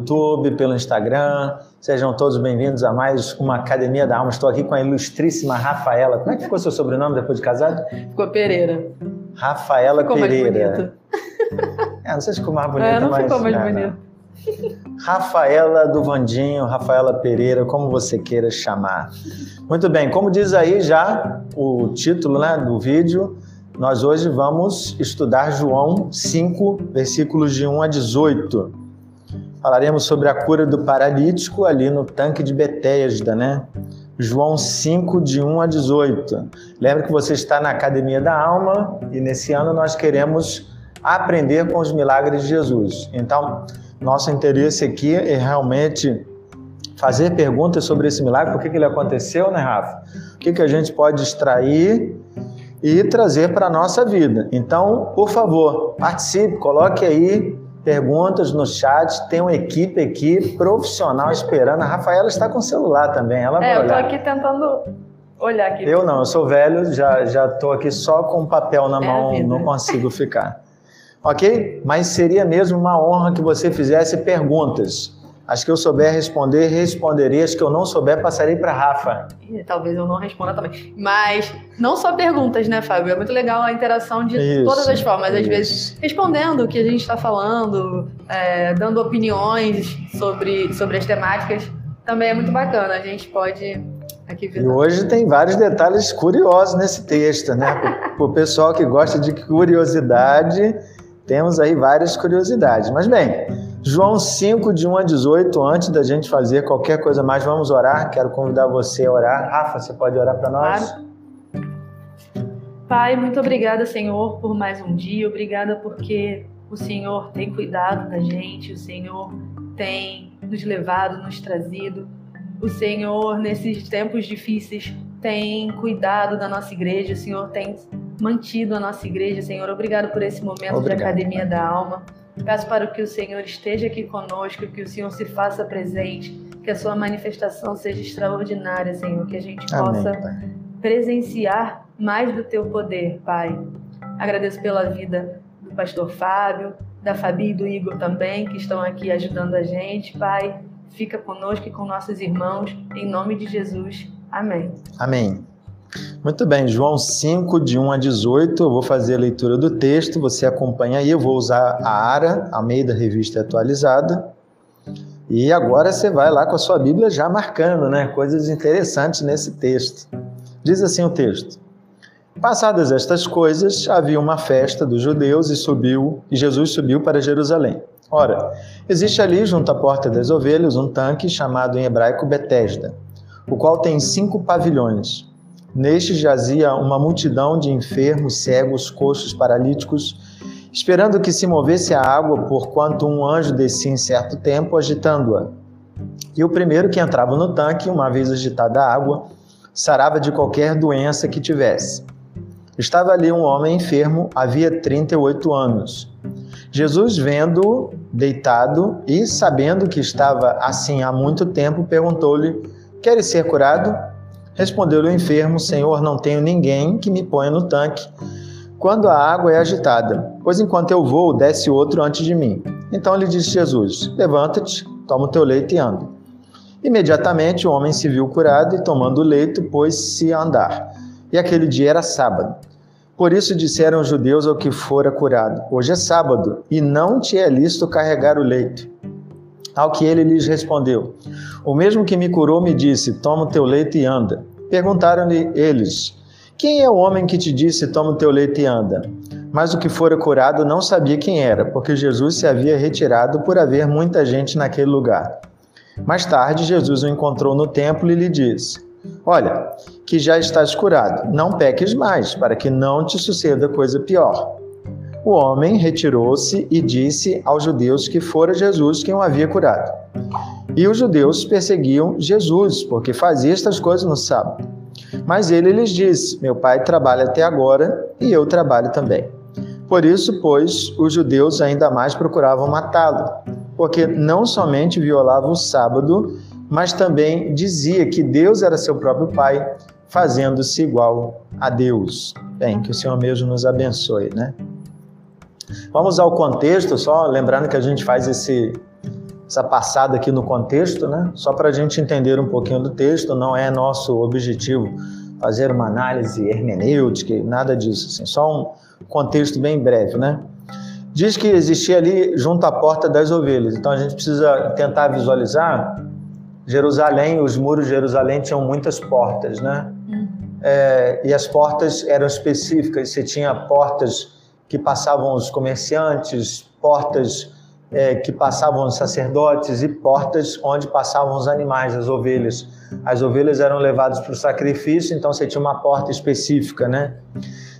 pelo YouTube, pelo Instagram. Sejam todos bem-vindos a mais uma Academia da Alma. Estou aqui com a ilustríssima Rafaela. Como é que ficou seu sobrenome depois de casado? Ficou Pereira. Rafaela ficou Pereira. Mais bonito. É, não sei se ficou mais bonito, é, não mas... ficou mais é, bonito. Rafaela do Vandinho, Rafaela Pereira, como você queira chamar. Muito bem, como diz aí já o título né, do vídeo, nós hoje vamos estudar João 5, versículos de 1 a 18. Falaremos sobre a cura do paralítico ali no tanque de Betesda, né? João 5, de 1 a 18. Lembra que você está na Academia da Alma e nesse ano nós queremos aprender com os milagres de Jesus. Então, nosso interesse aqui é realmente fazer perguntas sobre esse milagre, por que, que ele aconteceu, né, Rafa? O que, que a gente pode extrair e trazer para a nossa vida. Então, por favor, participe, coloque aí perguntas no chat. Tem uma equipe aqui profissional esperando. A Rafaela está com o celular também. Ela é, vai eu tô aqui tentando olhar aqui. Eu não, eu sou velho, já já tô aqui só com papel na É mão, não consigo ficar. Ok? Mas seria mesmo uma honra que você fizesse perguntas. As que eu souber responder, responderei. As que eu não souber, passarei para Rafa. Ih, Talvez eu não responda também. Mas não só perguntas, né, Fábio? É muito legal a interação de Isso, todas as formas. Às isso. vezes respondendo o que a gente está falando, é, dando opiniões sobre, sobre as temáticas. Também é muito bacana. A gente pode. E hoje tem vários detalhes curiosos nesse texto, né? Para o pessoal que gosta de curiosidade, temos aí várias curiosidades. Mas bem, João 5, de 1 a 18, antes da gente fazer qualquer coisa mais, vamos orar. Quero convidar você a orar. Rafa, você pode orar para nós? Pai, muito obrigada, Senhor, por mais um dia. Obrigada porque o Senhor tem cuidado da gente, o Senhor tem nos levado, nos trazido. O Senhor, nesses tempos difíceis, tem cuidado da nossa igreja, o Senhor tem mantido a nossa igreja, Senhor. Obrigado por esse momento Obrigado. de Academia da Alma. Peço para que o Senhor esteja aqui conosco, que o Senhor se faça presente, que a sua manifestação seja extraordinária, Senhor, que a gente possa Amém. Presenciar mais do teu poder, Pai. Agradeço pela vida do pastor Fábio, da Fabi e do Igor também, que estão aqui ajudando a gente, Pai. Fica conosco e com nossos irmãos, em nome de Jesus. Amém. Amém. Muito bem, João 5, de 1 a 18, eu vou fazer a leitura do texto, você acompanha aí, eu vou usar a ARA, a meio da revista atualizada. E agora você vai lá com a sua Bíblia já marcando, né? Coisas interessantes nesse texto. Diz assim o texto: Passadas estas coisas, havia uma festa dos judeus e subiu, e Jesus subiu para Jerusalém. Ora, existe ali, junto à porta das ovelhas, um tanque chamado em hebraico Betesda, o qual tem cinco pavilhões. Neste jazia uma multidão de enfermos, cegos, coxos, paralíticos, esperando que se movesse a água, porquanto um anjo descia em certo tempo, agitando-a. E o primeiro que entrava no tanque, uma vez agitada a água, sarava de qualquer doença que tivesse. Estava ali um homem enfermo, havia 38 anos. Jesus, vendo-o deitado e sabendo que estava assim há muito tempo, perguntou-lhe: Queres ser curado? Respondeu-lhe o enfermo: Senhor, não tenho ninguém que me ponha no tanque quando a água é agitada, pois enquanto eu vou, desce outro antes de mim. Então lhe disse Jesus: Levanta-te, toma o teu leito e anda. Imediatamente o homem se viu curado e, tomando o leito, pôs-se a andar. E aquele dia era sábado. Por isso disseram os judeus ao que fora curado: Hoje é sábado, e não te é lícito carregar o leito. Ao que ele lhes respondeu: O mesmo que me curou me disse: Toma o teu leito e anda. Perguntaram-lhe eles: Quem é o homem que te disse: Toma o teu leito e anda? Mas o que fora curado não sabia quem era, porque Jesus se havia retirado por haver muita gente naquele lugar. Mais tarde, Jesus o encontrou no templo e lhe disse: Olha, que já estás curado, não peques mais, para que não te suceda coisa pior. O homem retirou-se e disse aos judeus que fora Jesus quem o havia curado. E os judeus perseguiam Jesus, porque fazia estas coisas no sábado. Mas ele lhes disse: Meu pai trabalha até agora e eu trabalho também. Por isso, pois, os judeus ainda mais procuravam matá-lo, porque não somente violava o sábado, mas também dizia que Deus era seu próprio pai, fazendo-se igual a Deus. Bem, que o Senhor mesmo nos abençoe, né? Vamos ao contexto, só lembrando que a gente faz esse, essa passada aqui no contexto, né? Só para a gente entender um pouquinho do texto, não é nosso objetivo fazer uma análise hermenêutica, nada disso, assim, só um contexto bem breve, né? Diz que existia ali junto à porta das ovelhas, então a gente precisa tentar visualizar Jerusalém, os muros de Jerusalém tinham muitas portas, né? Uhum. É, e as portas eram específicas, você tinha portas que passavam os comerciantes, portas é, que passavam os sacerdotes e portas onde passavam os animais, as ovelhas. As ovelhas eram levadas para o sacrifício, então você tinha uma porta específica, né?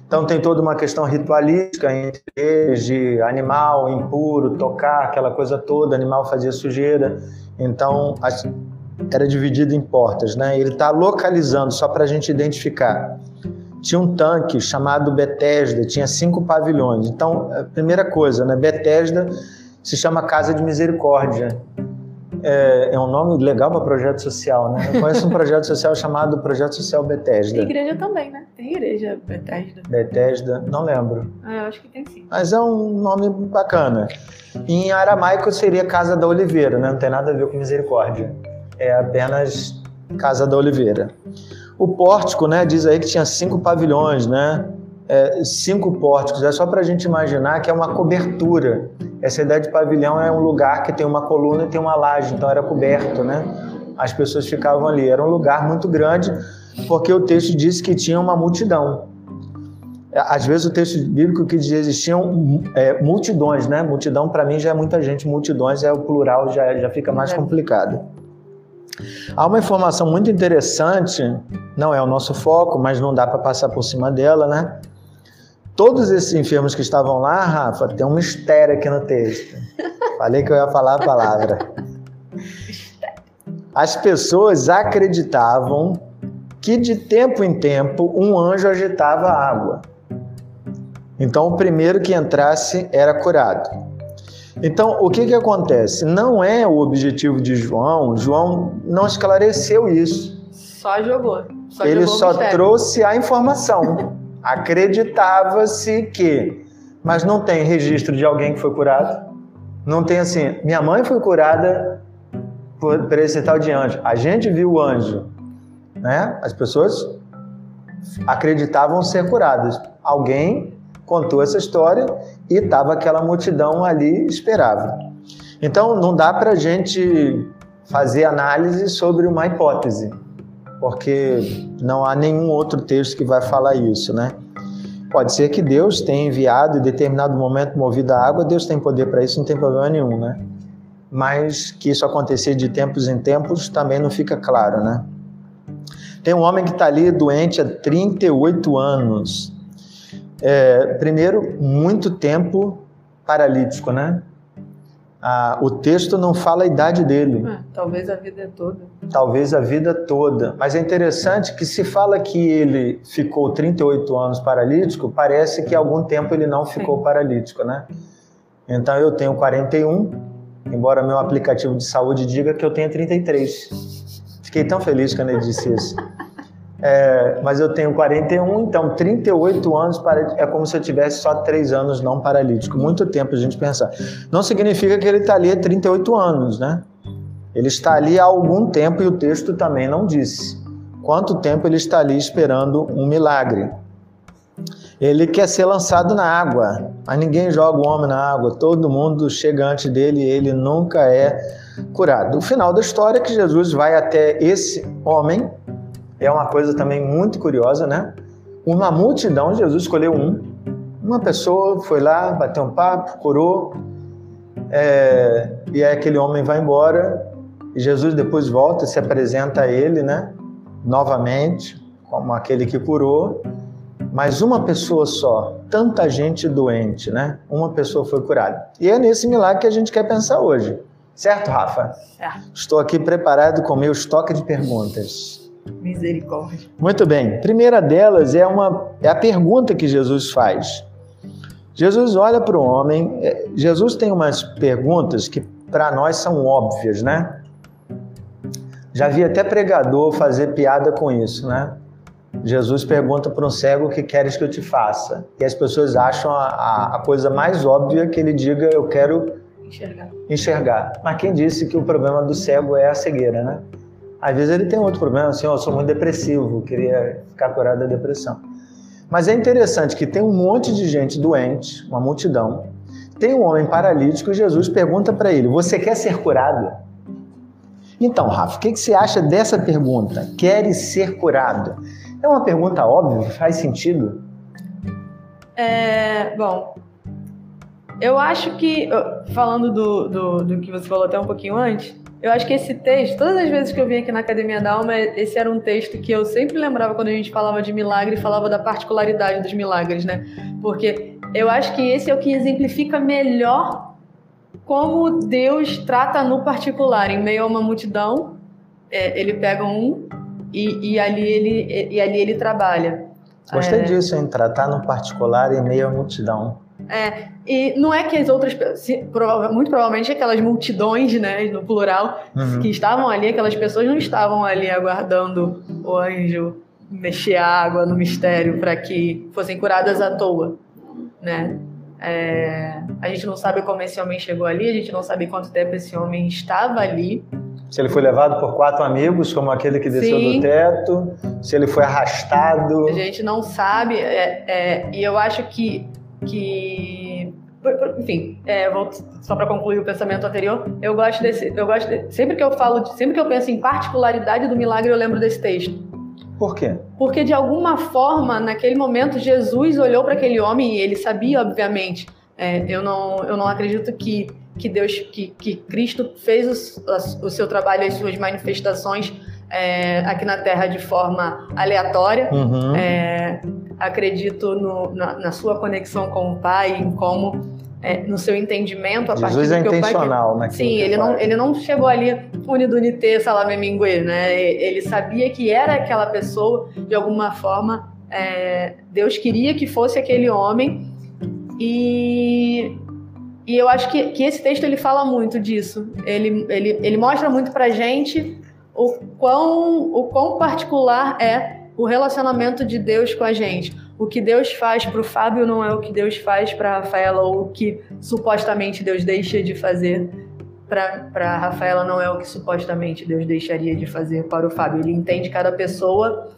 Então tem toda uma questão ritualística entre eles, de animal impuro, tocar, aquela coisa toda, animal fazia sujeira. Então era dividido em portas, né? Ele está localizando só para a gente identificar. Tinha um tanque chamado Betesda, tinha cinco pavilhões. Então, a primeira coisa, né? Betesda se chama Casa de Misericórdia. É, é um nome legal para projeto social, né? Eu conheço um projeto social chamado Projeto Social Betesda. Tem igreja também, né? Tem igreja Betesda. Betesda, não lembro. Ah, eu acho que tem sim. Mas é um nome bacana. Em aramaico seria Casa da Oliveira, né? Não tem nada a ver com misericórdia é apenas Casa da Oliveira. O pórtico, né, diz aí que tinha cinco pavilhões, né? É, cinco pórticos. É só para a gente imaginar que é uma cobertura. Essa ideia de pavilhão é um lugar que tem uma coluna e tem uma laje, então era coberto, né? As pessoas ficavam ali. Era um lugar muito grande, porque o texto diz que tinha uma multidão. Às vezes o texto bíblico que diz existiam é, multidões, né? Multidão para mim já é muita gente, multidões é o plural, já, já fica mais complicado. Há uma informação muito interessante, não é o nosso foco, mas não dá para passar por cima dela, né? Todos esses enfermos que estavam lá, Rafa, tem um mistério aqui no texto. Falei que eu ia falar a palavra. As pessoas acreditavam que de tempo em tempo um anjo agitava a água. Então o primeiro que entrasse era curado. Então, o que, que acontece? Não é o objetivo de João, João não esclareceu isso. Só jogou. Só Ele jogou só trouxe a informação. Acreditava-se que, mas não tem registro de alguém que foi curado. Não tem assim, minha mãe foi curada por, por esse tal de anjo. A gente viu o anjo, né? As pessoas acreditavam ser curadas. Alguém contou essa história e estava aquela multidão ali esperava. Então não dá para a gente fazer análise sobre uma hipótese, porque não há nenhum outro texto que vai falar isso, né? Pode ser que Deus tenha enviado em determinado momento movido a água, Deus tem poder para isso, não tem problema nenhum, né? Mas que isso acontecer de tempos em tempos também não fica claro, né? Tem um homem que está ali doente há 38 anos. É, primeiro, muito tempo paralítico, né? Ah, o texto não fala a idade dele. Ah, talvez a vida toda. Talvez a vida toda. Mas é interessante que se fala que ele ficou 38 anos paralítico, parece que algum tempo ele não ficou Sim. paralítico, né? Então eu tenho 41, embora meu aplicativo de saúde diga que eu tenho 33. Fiquei tão feliz quando ele disse isso. É, mas eu tenho 41, então 38 anos é como se eu tivesse só 3 anos não paralítico. Muito tempo a gente pensar. Não significa que ele está ali há 38 anos, né? Ele está ali há algum tempo e o texto também não disse. Quanto tempo ele está ali esperando um milagre? Ele quer ser lançado na água, mas ninguém joga o homem na água. Todo mundo chega antes dele e ele nunca é curado. O final da história é que Jesus vai até esse homem é uma coisa também muito curiosa, né? Uma multidão, Jesus escolheu um. Uma pessoa foi lá, bateu um papo, curou, é, e aí aquele homem vai embora, e Jesus depois volta, se apresenta a ele, né? Novamente, como aquele que curou, mas uma pessoa só, tanta gente doente, né? Uma pessoa foi curada. E é nesse milagre que a gente quer pensar hoje. Certo, Rafa? Certo. Estou aqui preparado com meu estoque de perguntas. Misericórdia. Muito bem. Primeira delas é, uma, é a pergunta que Jesus faz. Jesus olha para o homem. É, Jesus tem umas perguntas que para nós são óbvias, né? Já vi até pregador fazer piada com isso, né? Jesus pergunta para um cego o que queres que eu te faça. E as pessoas acham a, a, a coisa mais óbvia que ele diga eu quero enxergar. enxergar. Mas quem disse que o problema do cego é a cegueira, né? Às vezes ele tem outro problema, assim, eu sou muito depressivo, queria ficar curado da depressão. Mas é interessante que tem um monte de gente doente, uma multidão. Tem um homem paralítico e Jesus pergunta para ele: Você quer ser curado? Então, Rafa, o que, que você acha dessa pergunta? Queres ser curado? É uma pergunta óbvia, faz sentido? É, bom, eu acho que, falando do, do, do, que você falou até um pouquinho antes, eu acho que esse texto, todas as vezes que eu vim aqui na Academia da Alma, esse era um texto que eu sempre lembrava quando a gente falava de milagre falava da particularidade dos milagres, né? Porque eu acho que esse é o que exemplifica melhor como Deus trata no particular, em meio a uma multidão, é, ele pega um e, e, ali ele, e ali ele trabalha. Gostei é... disso, hein? Tratar no particular em meio à multidão. É, e não é que as outras muito provavelmente aquelas multidões, né, no plural, uhum. que estavam ali, aquelas pessoas não estavam ali aguardando o anjo mexer a água no mistério para que fossem curadas à toa, né? É, a gente não sabe como esse homem chegou ali, a gente não sabe quanto tempo esse homem estava ali. Se ele foi levado por quatro amigos, como aquele que desceu Sim. do teto, se ele foi arrastado. A gente não sabe, é, é, e eu acho que, que enfim, é, só para concluir o pensamento anterior, eu gosto desse, eu gosto de, sempre que eu falo, sempre que eu penso em particularidade do milagre, eu lembro desse texto. Por quê? Porque de alguma forma, naquele momento, Jesus olhou para aquele homem e ele sabia, obviamente. É, eu não, eu não acredito que que Deus, que, que Cristo fez o, o seu trabalho, as suas manifestações é, aqui na Terra de forma aleatória. Uhum. É, acredito no, na, na, sua conexão com o Pai, em como é, no seu entendimento a Jesus partir do é intencional, pai, né? Sim, ele não, ele não chegou ali unidunité, salame mingue, né? Ele sabia que era aquela pessoa de alguma forma. É, Deus queria que fosse aquele homem e e eu acho que, que esse texto ele fala muito disso. Ele, ele, ele mostra muito pra gente o quão, o quão particular é o relacionamento de Deus com a gente. O que Deus faz para o Fábio não é o que Deus faz para a Rafaela, ou o que supostamente Deus deixa de fazer para a Rafaela não é o que supostamente Deus deixaria de fazer para o Fábio. Ele entende cada pessoa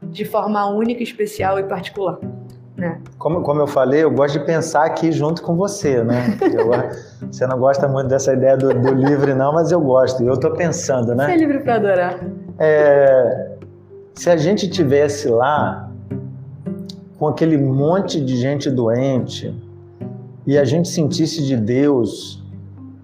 de forma única, especial e particular. É. Como, como eu falei, eu gosto de pensar aqui junto com você, né? Eu, você não gosta muito dessa ideia do, do livre, não, mas eu gosto. E eu estou pensando, né? Você é livre para adorar. É, se a gente tivesse lá com aquele monte de gente doente e a gente sentisse de Deus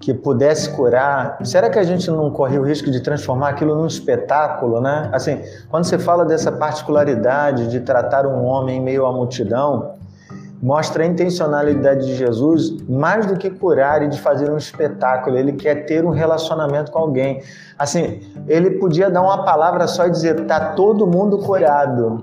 que pudesse curar, será que a gente não corria o risco de transformar aquilo num espetáculo, né? Assim, quando você fala dessa particularidade de tratar um homem em meio à multidão, mostra a intencionalidade de Jesus mais do que curar e de fazer um espetáculo. Ele quer ter um relacionamento com alguém. Assim, ele podia dar uma palavra só e dizer: "Tá todo mundo curado".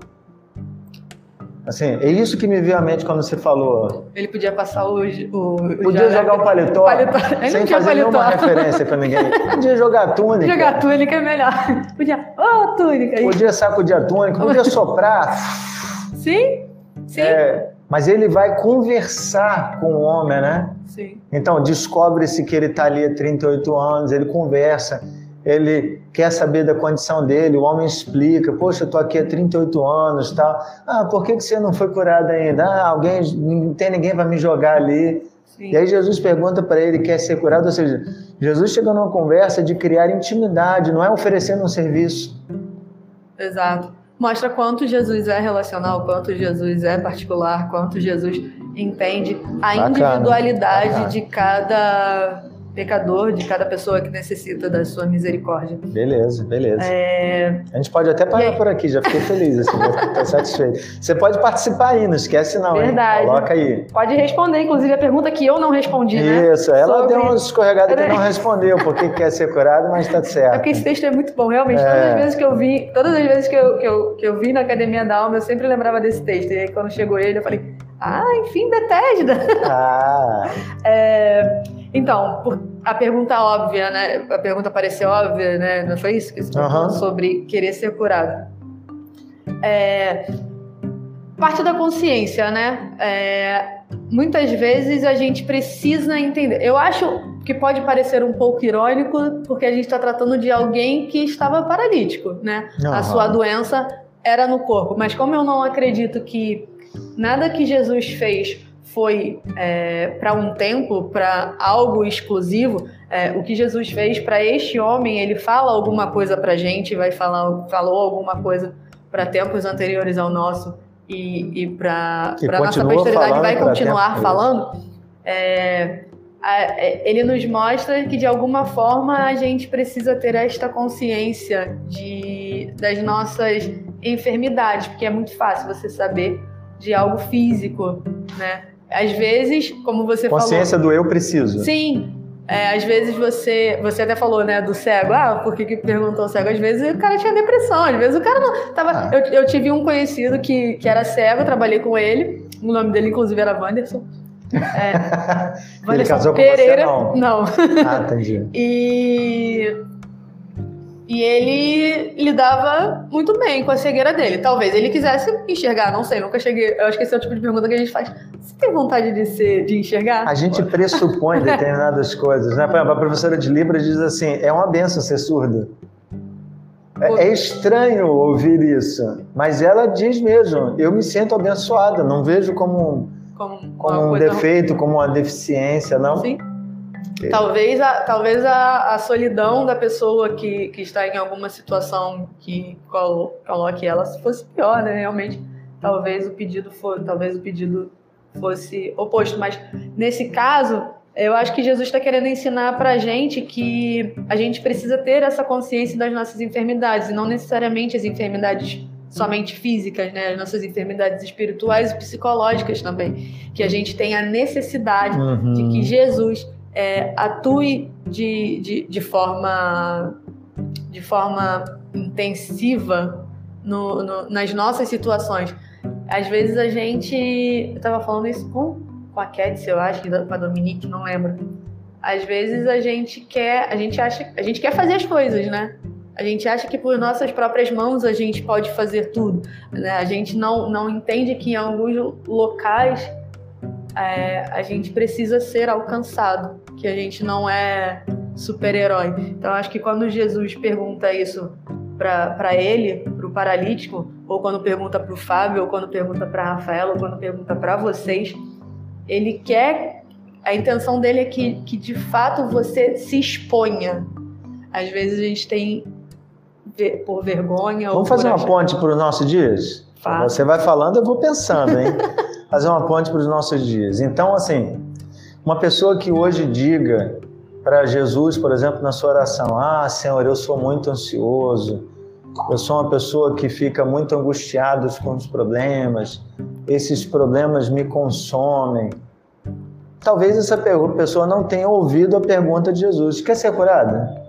Assim, é isso que me veio à mente quando você falou. Ele podia passar o. o podia jogar o paletó, paletó. sem fazer paletó. nenhuma referência pra ninguém. Podia jogar a túnica. Jogar a túnica é melhor. Podia. Ô, oh, túnica! Podia sacudir a túnica, podia soprar. Sim, sim. É, mas ele vai conversar com o homem, né? Sim. Então, descobre-se que ele está ali há 38 anos, ele conversa ele quer saber da condição dele, o homem explica, poxa, eu tô aqui há 38 anos, tal. Ah, por que, que você não foi curado ainda? Ah, alguém, não tem ninguém para me jogar ali. Sim. E aí Jesus pergunta para ele, quer ser curado? Ou seja, Jesus chega numa conversa de criar intimidade, não é oferecendo um serviço. Exato. Mostra quanto Jesus é relacional, quanto Jesus é particular, quanto Jesus entende a Bacana. individualidade Bacana. de cada pecador, de cada pessoa que necessita da sua misericórdia. Beleza, beleza. É... A gente pode até parar por aqui, já fiquei feliz, assim, estou satisfeito. Você pode participar aí, não esquece não, Verdade. Hein? Coloca aí. Pode responder, inclusive, a pergunta que eu não respondi, né? Isso, ela Sobre... deu uma escorregada que não respondeu, porque quer ser curado, mas está certo. É porque esse texto é muito bom, realmente. É... Todas as vezes que eu vi, todas as vezes que eu, que, eu, que eu vi na Academia da Alma, eu sempre lembrava desse texto. E aí, quando chegou ele, eu falei, ah, enfim, Bethesda. Ah. é... Então, por, a pergunta óbvia, né? A pergunta pareceu óbvia, né? Não foi isso que você falou sobre querer ser curado. É, parte da consciência, né? É, muitas vezes a gente precisa entender. Eu acho que pode parecer um pouco irônico, porque a gente está tratando de alguém que estava paralítico, né? Uhum. A sua doença era no corpo. Mas como eu não acredito que nada que Jesus fez foi é, para um tempo, para algo exclusivo, é, o que Jesus fez para este homem, ele fala alguma coisa para gente, vai falar, falou alguma coisa para tempos anteriores ao nosso e, e para a nossa posteridade vai continuar falando, é, é, ele nos mostra que de alguma forma a gente precisa ter esta consciência de, das nossas enfermidades, porque é muito fácil você saber de algo físico, né? Às vezes, como você consciência falou. Consciência do eu preciso. Sim, é, às vezes você. Você até falou, né, do cego. Ah, por que, que perguntou cego? Às vezes o cara tinha depressão, às vezes o cara não. Tava, ah. eu, eu tive um conhecido que, que era cego, trabalhei com ele. O nome dele, inclusive, era Wanderson. É, Wanderson Pereira. Você, não. não. Ah, entendi. e e ele lidava muito bem com a cegueira dele. Talvez ele quisesse enxergar, não sei, nunca cheguei. Eu acho que esse é o tipo de pergunta que a gente faz. Você tem vontade de ser, de enxergar? A gente pressupõe determinadas coisas, né? Por exemplo, a professora de Libras diz assim: é uma benção ser surda. É, é estranho ouvir isso, mas ela diz mesmo: eu me sinto abençoada, não vejo como, como, como um defeito, como uma deficiência, não. Sim. Talvez, a, talvez a, a, solidão da pessoa que, que está em alguma situação que coloque ela fosse pior, né? Realmente, talvez o pedido for, talvez o pedido fosse oposto. Mas nesse caso, eu acho que Jesus está querendo ensinar para a gente que a gente precisa ter essa consciência das nossas enfermidades e não necessariamente as enfermidades somente físicas, né? As nossas enfermidades espirituais e psicológicas também, que a gente tem a necessidade uhum. de que Jesus é, atue de, de, de, forma, de forma intensiva no, no, nas nossas situações. Às vezes a gente. Eu estava falando isso com, com a Cat, eu acho, com a Dominique, não lembro. Às vezes a gente quer. A gente acha. A gente quer fazer as coisas, né? A gente acha que por nossas próprias mãos a gente pode fazer tudo. Né? A gente não, não entende que em alguns locais é, a gente precisa ser alcançado, que a gente não é super-herói. Então, acho que quando Jesus pergunta isso para ele, para o paralítico, ou quando pergunta para o Fábio, ou quando pergunta para Rafael, ou quando pergunta para vocês, ele quer. A intenção dele é que, que de fato você se exponha. Às vezes a gente tem por vergonha. Vamos fazer uma ponte para os nossos dias? Você vai falando, eu vou pensando, hein? fazer uma ponte para os nossos dias. Então, assim, uma pessoa que hoje diga para Jesus, por exemplo, na sua oração: Ah, Senhor, eu sou muito ansioso, eu sou uma pessoa que fica muito angustiada com os problemas, esses problemas me consomem. Talvez essa pessoa não tenha ouvido a pergunta de Jesus: Quer ser curada?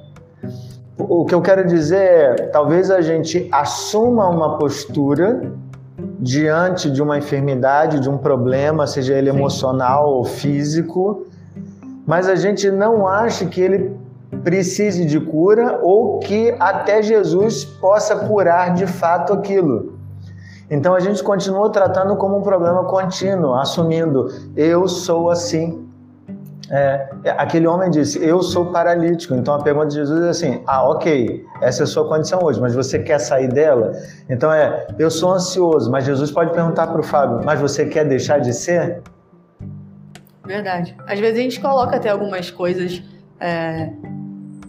O que eu quero dizer é: talvez a gente assuma uma postura diante de uma enfermidade, de um problema, seja ele Sim. emocional ou físico, mas a gente não acha que ele precise de cura ou que até Jesus possa curar de fato aquilo. Então a gente continua tratando como um problema contínuo, assumindo eu sou assim, é, aquele homem disse: Eu sou paralítico. Então a pergunta de Jesus é assim: Ah, ok, essa é a sua condição hoje, mas você quer sair dela? Então é: Eu sou ansioso, mas Jesus pode perguntar para o Fábio: Mas você quer deixar de ser? Verdade. Às vezes a gente coloca até algumas coisas, é,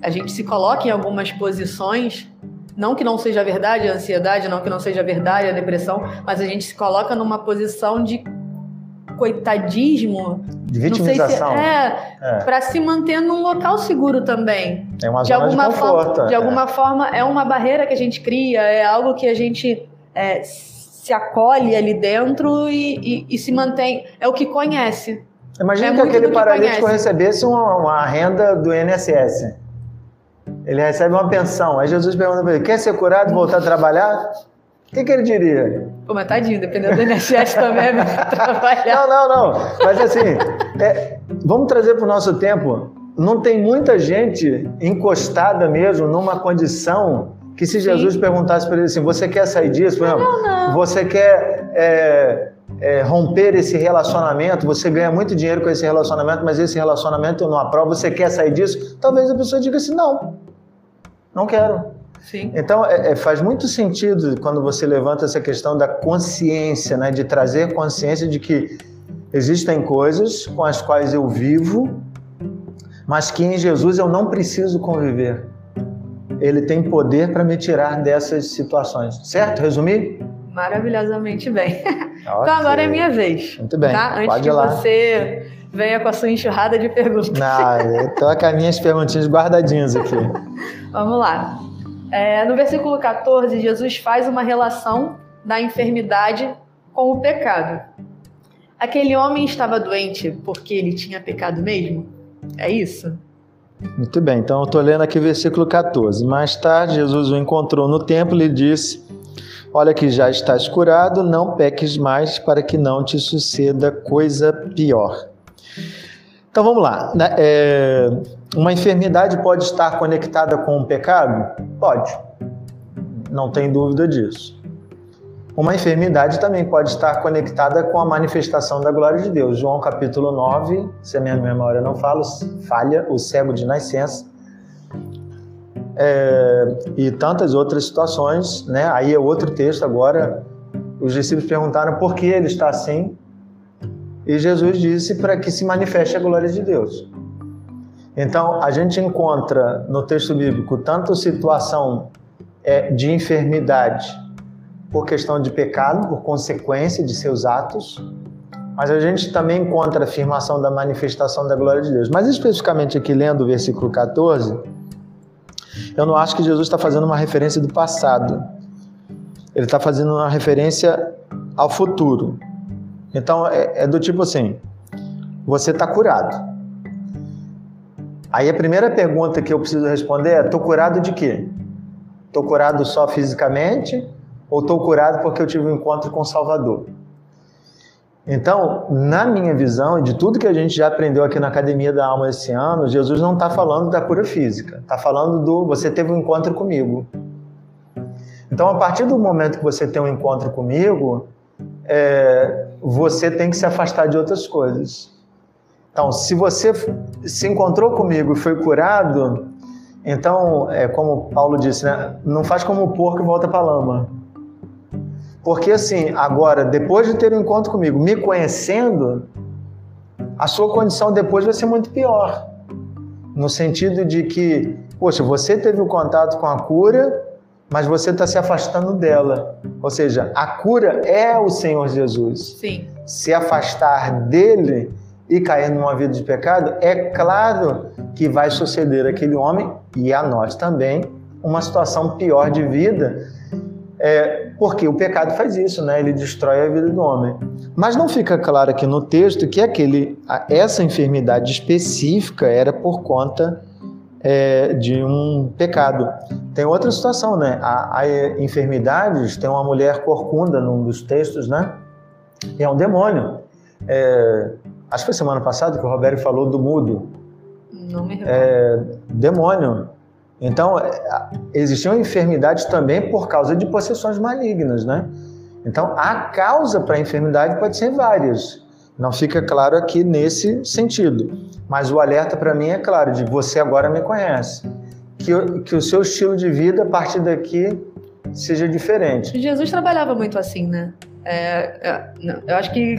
a gente se coloca em algumas posições. Não que não seja verdade a ansiedade, não que não seja verdade a depressão, mas a gente se coloca numa posição de coitadismo. De vitimização. Se, é, é. para se manter num local seguro também. É uma de zona alguma de conforto. Forma, de é. alguma forma, é uma barreira que a gente cria, é algo que a gente é, se acolhe ali dentro e, e, e, se mantém. É o que conhece. Imagina é que aquele paralítico conhece. recebesse uma, uma renda do INSS. Ele recebe uma pensão. Aí Jesus pergunta para ele: quer ser curado e voltar a trabalhar? O que, que, ele diria? Pô, mas tadinho, dependendo do INSS também, né? trabalhar. Não, não, não. Mas assim, é, vamos trazer para o nosso tempo. Não tem muita gente encostada mesmo numa condição que se Jesus Sim. perguntasse para ele assim, você quer sair disso? Exemplo, não, não. você quer é, é, romper esse relacionamento, você ganha muito dinheiro com esse relacionamento, mas esse relacionamento eu não aprovo, você quer sair disso? Talvez a pessoa diga assim: não, não quero. Sim. Então, é, é, faz muito sentido quando você levanta essa questão da consciência, né? de trazer consciência de que existem coisas com as quais eu vivo, mas que em Jesus eu não preciso conviver. Ele tem poder para me tirar dessas situações. Certo? Resumir? Maravilhosamente bem. Então agora é minha vez. Muito bem. Tá? Antes que lá. você venha com a sua enxurrada de perguntas. Não, eu tô com as minhas perguntinhas guardadinhas aqui. Vamos lá. É, no versículo 14, Jesus faz uma relação da enfermidade com o pecado. Aquele homem estava doente porque ele tinha pecado mesmo? É isso? Muito bem, então eu estou lendo aqui o versículo 14. Mais tarde, Jesus o encontrou no templo e disse: Olha que já estás curado, não peques mais para que não te suceda coisa pior. Então vamos lá. Né? É, uma enfermidade pode estar conectada com o pecado? Pode. Não tem dúvida disso. Uma enfermidade também pode estar conectada com a manifestação da glória de Deus. João capítulo 9, se a minha memória não fala, falha, o cego de nascença. É, e tantas outras situações, né? Aí é outro texto agora. Os discípulos perguntaram por que ele está assim. E Jesus disse para que se manifeste a glória de Deus. Então, a gente encontra no texto bíblico tanto situação é, de enfermidade por questão de pecado, por consequência de seus atos, mas a gente também encontra a afirmação da manifestação da glória de Deus. Mas especificamente aqui lendo o versículo 14, eu não acho que Jesus está fazendo uma referência do passado. Ele está fazendo uma referência ao futuro. Então é, é do tipo assim: você está curado. Aí a primeira pergunta que eu preciso responder é: estou curado de quê? Estou curado só fisicamente ou estou curado porque eu tive um encontro com o Salvador? Então, na minha visão de tudo que a gente já aprendeu aqui na Academia da Alma esse ano, Jesus não está falando da cura física, está falando do você teve um encontro comigo. Então, a partir do momento que você tem um encontro comigo, é, você tem que se afastar de outras coisas. Então, se você se encontrou comigo e foi curado, então, é como Paulo disse, né? não faz como o porco e volta para a lama. Porque assim, agora, depois de ter um encontro comigo, me conhecendo, a sua condição depois vai ser muito pior. No sentido de que, poxa, você teve o um contato com a cura, mas você está se afastando dela. Ou seja, a cura é o Senhor Jesus. Sim. Se afastar dele e cair numa vida de pecado, é claro que vai suceder aquele homem e a nós também uma situação pior de vida, é, porque o pecado faz isso, né? Ele destrói a vida do homem. Mas não fica claro aqui no texto que aquele, essa enfermidade específica era por conta é, de um pecado. Tem outra situação, né? Há, há enfermidades, tem uma mulher corcunda num dos textos, né? E é um demônio. É, acho que foi semana passada que o Roberto falou do mudo. Não me recordo. É, demônio. Então, é, existiam enfermidades também por causa de possessões malignas, né? Então, a causa para a enfermidade pode ser várias. Não fica claro aqui nesse sentido. Mas o alerta para mim é claro, de você agora me conhece. Que, que o seu estilo de vida, a partir daqui, seja diferente. Jesus trabalhava muito assim, né? É, é, eu acho que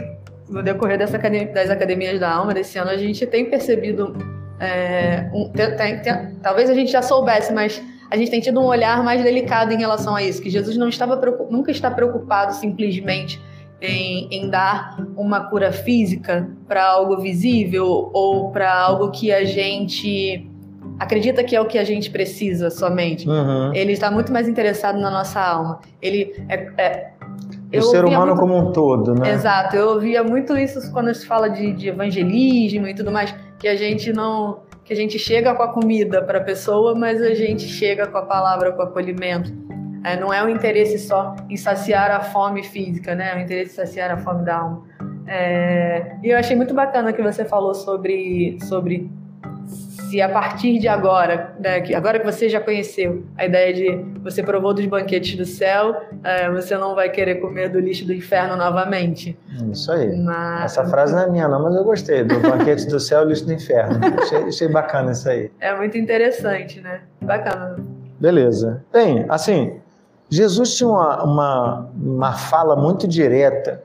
no decorrer dessa, das academias da alma desse ano, a gente tem percebido. É, um, tem, tem, tem, talvez a gente já soubesse, mas a gente tem tido um olhar mais delicado em relação a isso, que Jesus não estava nunca está preocupado simplesmente em, em dar uma cura física para algo visível ou para algo que a gente acredita que é o que a gente precisa somente. Uhum. Ele está muito mais interessado na nossa alma. Ele é, é o ser humano muito... como um todo, né? Exato. Eu ouvia muito isso quando se fala de, de, evangelismo e tudo mais, que a gente não, que a gente chega com a comida para a pessoa, mas a gente chega com a palavra, com o acolhimento. É, não é o interesse só em saciar a fome física, né? É o interesse em saciar a fome da alma. É, e eu achei muito bacana que você falou sobre, sobre se a partir de agora, né, que agora que você já conheceu a ideia de você provou dos banquetes do céu, é, você não vai querer comer do lixo do inferno novamente. Isso aí. Mas... Essa frase não é minha, não, mas eu gostei. Do banquete do céu, lixo do inferno. achei, achei bacana isso aí. É muito interessante, né? Bacana. Beleza. Bem, assim, Jesus tinha uma, uma, uma fala muito direta.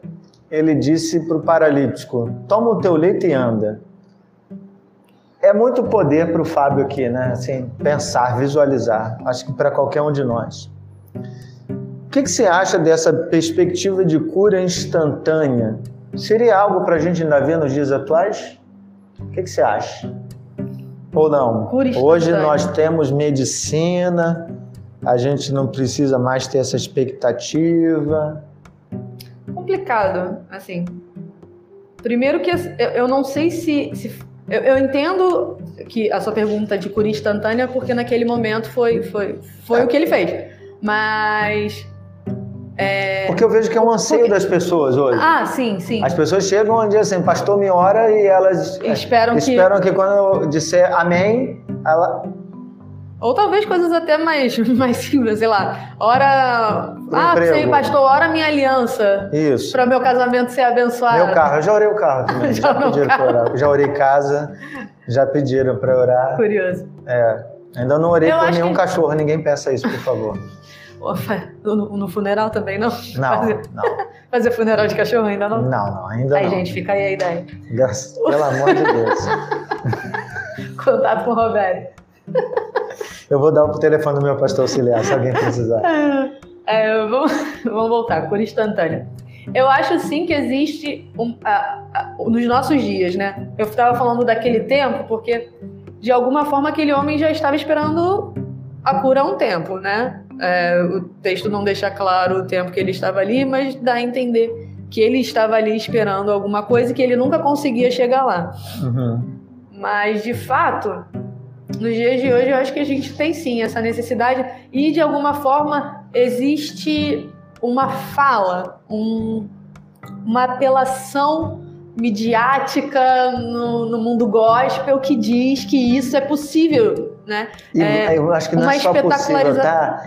Ele disse para o paralítico: Toma o teu leito e anda. É muito poder para o Fábio aqui, né? Assim, pensar, visualizar. Acho que para qualquer um de nós. O que, que você acha dessa perspectiva de cura instantânea? Seria algo para a gente ainda ver nos dias atuais? O que, que você acha? Ou não? Hoje nós temos medicina, a gente não precisa mais ter essa expectativa. Complicado, assim. Primeiro que eu não sei se, se eu, eu, entendo que a sua pergunta de cura instantânea, porque naquele momento foi, foi, foi é. o que ele fez. Mas. É... Porque eu vejo que é um anseio porque... das pessoas hoje. Ah, sim, sim. As pessoas chegam onde assim, pastor me ora e elas esperam, esperam que... que quando eu disser amém, ela ou talvez coisas até mais, mais simples, sei lá. Ora. ah, sei, pastor, ora minha aliança. Isso. Para meu casamento ser abençoado. Meu carro, eu já orei o carro também. já, já pediram para orar. Já orei casa, já pediram para orar. Curioso. É. Ainda não orei por nenhum que... cachorro, ninguém peça isso, por favor. No, no, funeral também não? Não, fazer, não. Fazer funeral de cachorro ainda não? Não, não, ainda aí, não. Aí, gente, fica aí a ideia. Graças, pelo amor de Deus. Contato com o Roberto. Eu vou dar o telefone do meu pastor auxiliar, se alguém precisar. É, vamos, vamos voltar, cura instantânea. Eu acho sim que existe um, a, a, nos nossos dias, né? Eu estava falando daquele tempo porque de alguma forma aquele homem já estava esperando a cura há um tempo, né? É, o texto não deixa claro o tempo que ele estava ali, mas dá a entender que ele estava ali esperando alguma coisa e que ele nunca conseguia chegar lá. Uhum. Mas de fato, nos dias de hoje eu acho que a gente tem sim essa necessidade e de alguma forma existe uma fala, um, uma apelação midiática no, no, mundo gospel que diz que isso é possível, né? E é, eu acho que não é só possível, tá?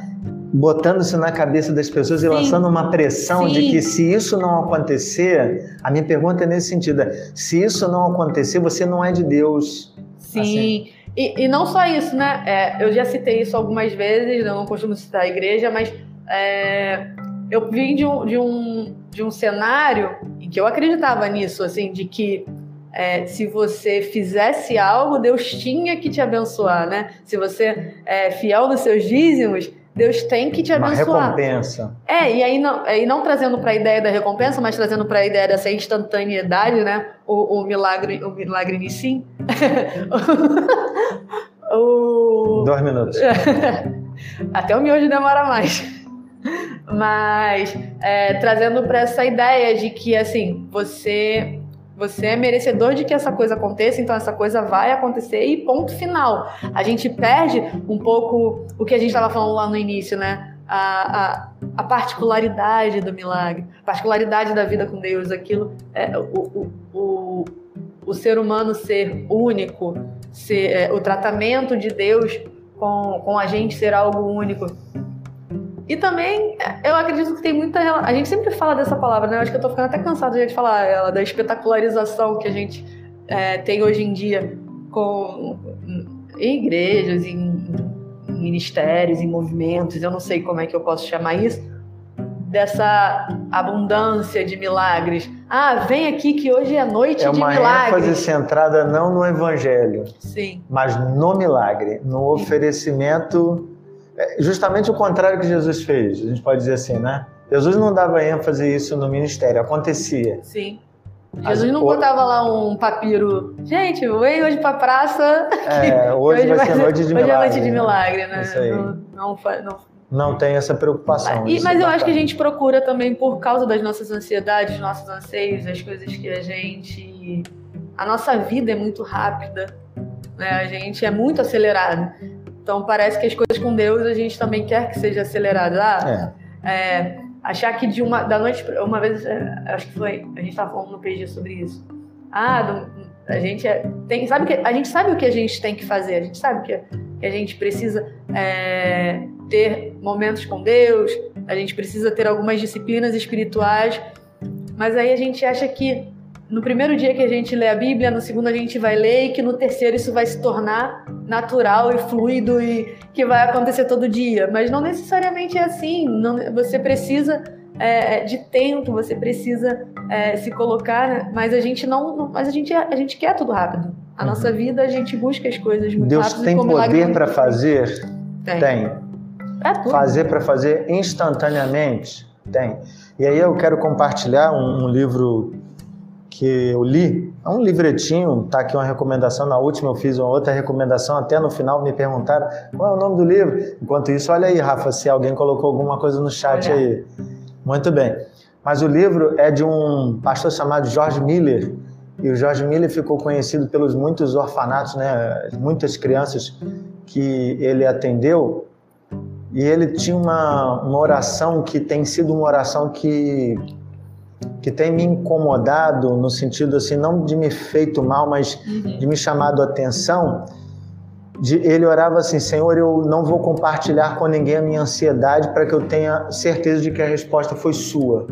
Botando-se na cabeça das pessoas sim, e lançando uma pressão sim. de que se isso não acontecer, a minha pergunta é nesse sentido: se isso não acontecer, você não é de Deus. Sim. Assim. E, e não só isso, né? É, eu já citei isso algumas vezes, eu não costumo citar a igreja, mas é, eu vim de um, de, um, de um cenário em que eu acreditava nisso, assim, de que é, se você fizesse algo, Deus tinha que te abençoar, né? Se você é fiel nos seus dízimos, Deus tem que te abençoar. Uma recompensa. É, e aí não, aí não trazendo para a ideia da recompensa, mas trazendo para a ideia dessa instantaneidade, né? O, o milagre, o milagre em si. o... Dois minutos. Até o miojo demora mais. Mas é, trazendo para essa ideia de que assim você você é merecedor de que essa coisa aconteça, então essa coisa vai acontecer e ponto final. A gente perde um pouco o que a gente estava falando lá no início, né? A, a, a, particularidade do milagre, a particularidade da vida com Deus, aquilo, é, o, o, o, o ser humano ser único, ser, é, o tratamento de Deus com, com a gente ser algo único. E também, eu acredito que tem muita. A gente sempre fala dessa palavra, né? Eu acho que eu tô ficando até cansado de falar ela, da espetacularização que a gente é, tem hoje em dia com, em igrejas, em, em ministérios, em movimentos, eu não sei como é que eu posso chamar isso, dessa abundância de milagres. Ah, vem aqui que hoje é noite é de milagres. É uma ênfase centrada não no evangelho, Sim. mas no milagre, no oferecimento justamente o contrário que Jesus fez, a gente pode dizer assim, né? Jesus não dava ênfase isso no ministério, acontecia. Sim. Jesus não botava lá um papiro. Gente, vem hoje pra praça. É, hoje, hoje vai, ser noite de milagre. Hoje é noite de milagre, né? Isso aí. Não, não, não, não tem essa preocupação. E, mas eu acho que a gente procura também, por causa das nossas ansiedades, nossos anseios, as coisas que a gente. A nossa vida é muito rápida, né? A gente é muito acelerado. Então parece que as coisas com Deus a gente também quer que seja acelerado. Ah, é. É, achar que de uma da noite uma vez é, acho que foi a gente estava falando no PG sobre isso. Ah, do, A gente é, tem, sabe que a gente sabe o que a gente tem que fazer. A gente sabe que, que a gente precisa é, ter momentos com Deus. A gente precisa ter algumas disciplinas espirituais. Mas aí a gente acha que no primeiro dia que a gente lê a Bíblia, no segundo a gente vai ler e que no terceiro isso vai se tornar natural e fluido e que vai acontecer todo dia. Mas não necessariamente é assim. Não, você precisa é, de tempo, você precisa é, se colocar, né? mas a gente não, mas a gente, a gente quer tudo rápido. A uhum. nossa vida a gente busca as coisas muito Deus rápido. Deus tem poder para fazer? Tem. tem. Fazer para fazer instantaneamente? Tem. E aí eu quero compartilhar um, um livro que eu li, é um livretinho, tá aqui uma recomendação, na última eu fiz uma outra recomendação, até no final me perguntaram qual é o nome do livro. Enquanto isso, olha aí, Rafa, se alguém colocou alguma coisa no chat olha. aí. Muito bem. Mas o livro é de um pastor chamado George Miller, e o George Miller ficou conhecido pelos muitos orfanatos, né, muitas crianças que ele atendeu, e ele tinha uma, uma oração que tem sido uma oração que que tem me incomodado no sentido assim não de me feito mal, mas uhum. de me chamado a atenção. De, ele orava assim: Senhor, eu não vou compartilhar com ninguém a minha ansiedade para que eu tenha certeza de que a resposta foi sua.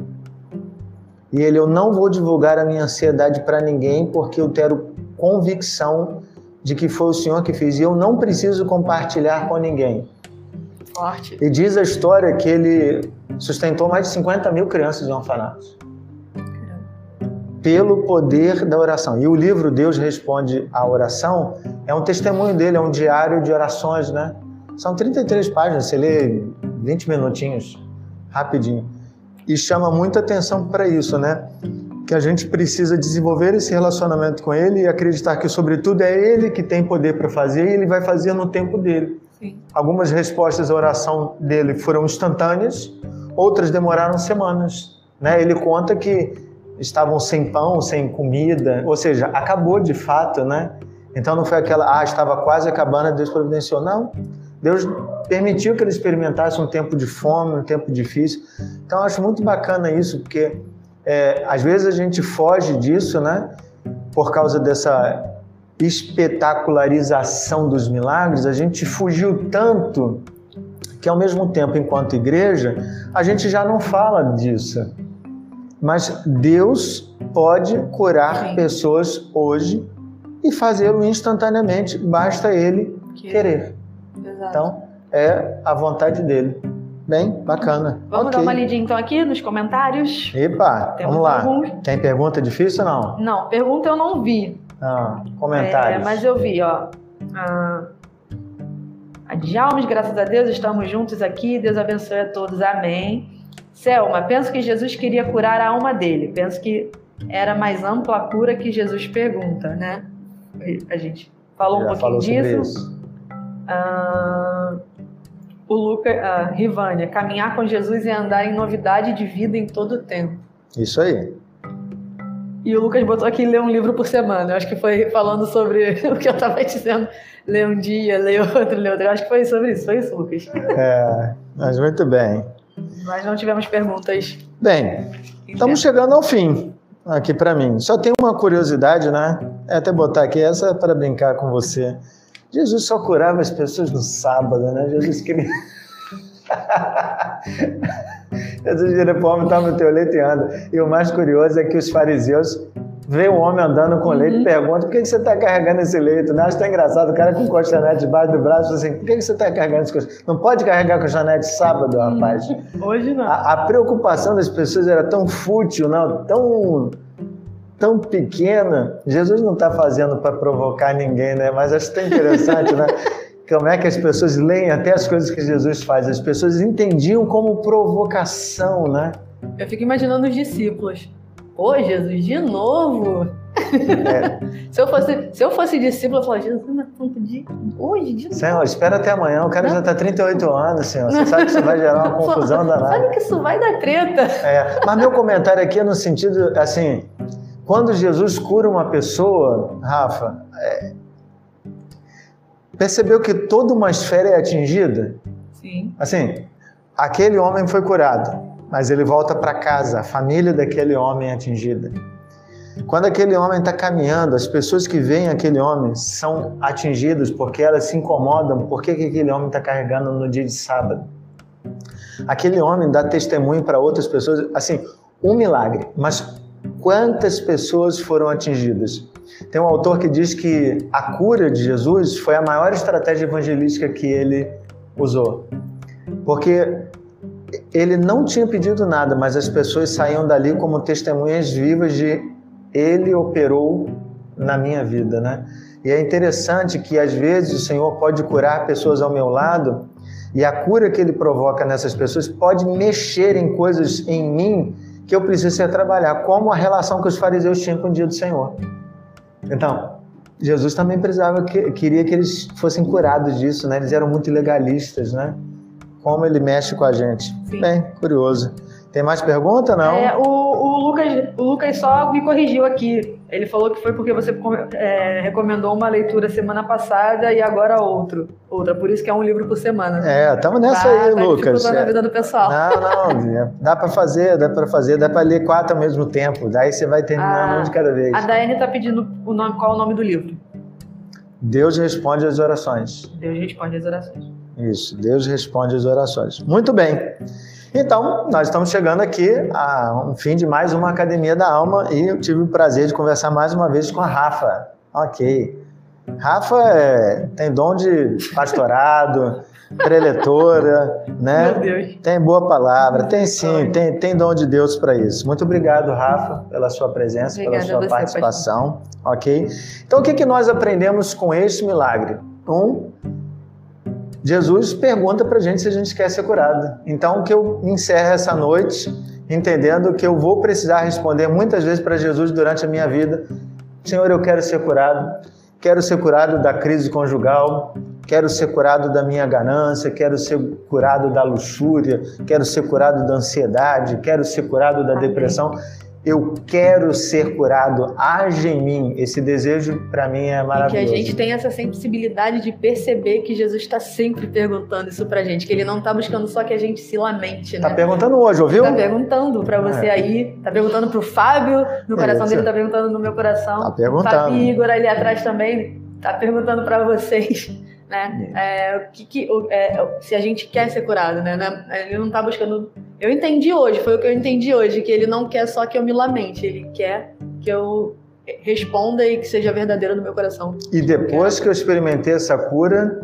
E ele: Eu não vou divulgar a minha ansiedade para ninguém porque eu quero convicção de que foi o Senhor que fez. E eu não preciso compartilhar com ninguém. Forte. E diz a história que ele sustentou mais de 50 mil crianças em orfanatos pelo poder da oração. E o livro Deus Responde à Oração é um testemunho dele, é um diário de orações, né? São 33 páginas, você lê 20 minutinhos, rapidinho. E chama muita atenção para isso, né? Que a gente precisa desenvolver esse relacionamento com ele e acreditar que, sobretudo, é ele que tem poder para fazer e ele vai fazer no tempo dele. Sim. Algumas respostas à oração dele foram instantâneas, outras demoraram semanas. Né? Ele conta que estavam sem pão, sem comida, ou seja, acabou de fato, né? Então não foi aquela, ah, estava quase acabando, Deus providenciou. Não. Deus permitiu que ele experimentasse um tempo de fome, um tempo difícil. Então eu acho muito bacana isso, porque é, às vezes a gente foge disso, né? Por causa dessa espetacularização dos milagres, a gente fugiu tanto que ao mesmo tempo, enquanto igreja, a gente já não fala disso. Mas Deus pode curar Sim. pessoas hoje e fazê-lo instantaneamente, basta ele que... querer. Exato. Então, é a vontade dele. Bem, bacana. Vamos okay. dar uma lidinha então aqui nos comentários. Epa, Temos vamos lá. Alguns. Tem pergunta difícil ou não? Não, pergunta eu não vi. Ah, comentários. É, mas eu vi, ó. Ah, a Djalmes, graças a Deus, estamos juntos aqui. Deus abençoe a todos. Amém. Selma, penso que Jesus queria curar a alma dele. Penso que era mais ampla a cura que Jesus pergunta, né? A gente falou Já um pouquinho disso. Ah, o Lucas, ah, Rivânia, caminhar com Jesus e andar em novidade de vida em todo o tempo. Isso aí. E o Lucas botou aqui ler um livro por semana. Eu acho que foi falando sobre o que eu estava dizendo. Ler um dia, ler outro, ler outro. Eu acho que foi sobre isso. Foi isso, Lucas. É, mas muito bem. Nós não tivemos perguntas. Bem, estamos chegando ao fim aqui para mim. Só tem uma curiosidade, né? É até botar aqui essa para brincar com você. Jesus só curava as pessoas no sábado, né? Jesus queria. Jesus vira para o homem, toma o teu leite e anda. E o mais curioso é que os fariseus vê um homem andando com leite e uhum. pergunta por que, você está carregando esse leite? Não, acho tão engraçado, o cara com colchonete debaixo do braço, assim, por que, você está carregando esse colchonete? Não pode carregar colchonete sábado, uhum. rapaz. Hoje não. A, a, preocupação das pessoas era tão fútil, não, tão, tão pequena. Jesus não está fazendo para provocar ninguém, né? Mas acho tão interessante, né? Como é que as pessoas leem até as coisas que Jesus faz. As pessoas entendiam como provocação, né? Eu fico imaginando os discípulos Pô, Jesus, de novo? É. se, eu fosse, se eu fosse discípulo, eu falaria, Jesus, não podia. Hoje, de novo. Senhor, espera até amanhã. O cara não. já está 38 anos, Senhor. Você sabe que isso vai gerar uma confusão danada. Sabe que isso vai dar treta. É. Mas meu comentário aqui é no sentido, assim, quando Jesus cura uma pessoa, Rafa, é, percebeu que toda uma esfera é atingida? Sim. Assim, aquele homem foi curado mas ele volta para casa, a família daquele homem é atingida. Quando aquele homem está caminhando, as pessoas que veem aquele homem são atingidas porque elas se incomodam. Por que, que aquele homem está carregando no dia de sábado? Aquele homem dá testemunho para outras pessoas, assim, um milagre, mas quantas pessoas foram atingidas? Tem um autor que diz que a cura de Jesus foi a maior estratégia evangelística que ele usou. Porque ele não tinha pedido nada, mas as pessoas saíam dali como testemunhas vivas de ele operou na minha vida, né? E é interessante que às vezes o Senhor pode curar pessoas ao meu lado e a cura que ele provoca nessas pessoas pode mexer em coisas em mim que eu preciso trabalhar, como a relação que os fariseus tinham com o dia do Senhor. Então, Jesus também precisava que, queria que eles fossem curados disso, né? Eles eram muito legalistas, né? Como ele mexe com a gente. Sim. Bem, curioso. Tem mais pergunta, não? É, o, o, Lucas, o Lucas só me corrigiu aqui. Ele falou que foi porque você é, recomendou uma leitura semana passada e agora outro, outra. Por isso que é um livro por semana. É, estamos nessa tá, aí, tá Lucas. É. a vida do pessoal. Não, não, dá para fazer, dá para fazer, dá para ler quatro ao mesmo tempo. Daí você vai terminar um de cada vez. A Daiane está pedindo o nome, qual é o nome do livro? Deus responde às orações. Deus responde às orações. Isso, Deus responde às orações. Muito bem. Então, nós estamos chegando aqui a um fim de mais uma Academia da Alma e eu tive o prazer de conversar mais uma vez com a Rafa. Ok. Rafa é, tem dom de pastorado, preletora, né? Meu Deus. Tem boa palavra, tem sim, tem, tem dom de Deus para isso. Muito obrigado, Rafa, pela sua presença, Obrigada pela sua você, participação. Pastor. Ok? Então, o que, que nós aprendemos com este milagre? Um, Jesus pergunta para a gente se a gente quer ser curado. Então, que eu encerre essa noite entendendo que eu vou precisar responder muitas vezes para Jesus durante a minha vida: Senhor, eu quero ser curado. Quero ser curado da crise conjugal, quero ser curado da minha ganância, quero ser curado da luxúria, quero ser curado da ansiedade, quero ser curado da depressão eu quero ser curado, age em mim. Esse desejo para mim é maravilhoso. E que a gente tem essa sensibilidade de perceber que Jesus está sempre perguntando isso pra gente, que ele não está buscando só que a gente se lamente, né? Tá perguntando hoje, ouviu? Tá perguntando para você é. aí, tá perguntando pro Fábio, no coração dele tá perguntando no meu coração. Tá perguntando. Fábio Igor ali atrás também tá perguntando para vocês né? É, o que, que é, se a gente quer ser curado, né? É, ele não está buscando. Eu entendi hoje, foi o que eu entendi hoje, que ele não quer só que eu me lamente, ele quer que eu responda e que seja verdadeiro no meu coração. E depois que eu experimentei essa cura,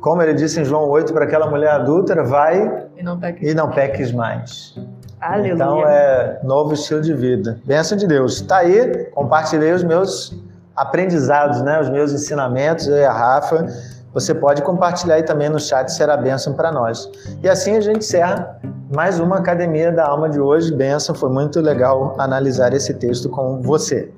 como ele disse em João 8 para aquela mulher adúltera, vai e não peques, e não peques mais. Aleluia. Então é novo estilo de vida. Bênção de Deus. Está aí, compartilhei os meus aprendizados, né? os meus ensinamentos, eu e a Rafa. Você pode compartilhar aí também no chat, será bênção para nós. E assim a gente encerra mais uma Academia da Alma de hoje. Bênção, foi muito legal analisar esse texto com você.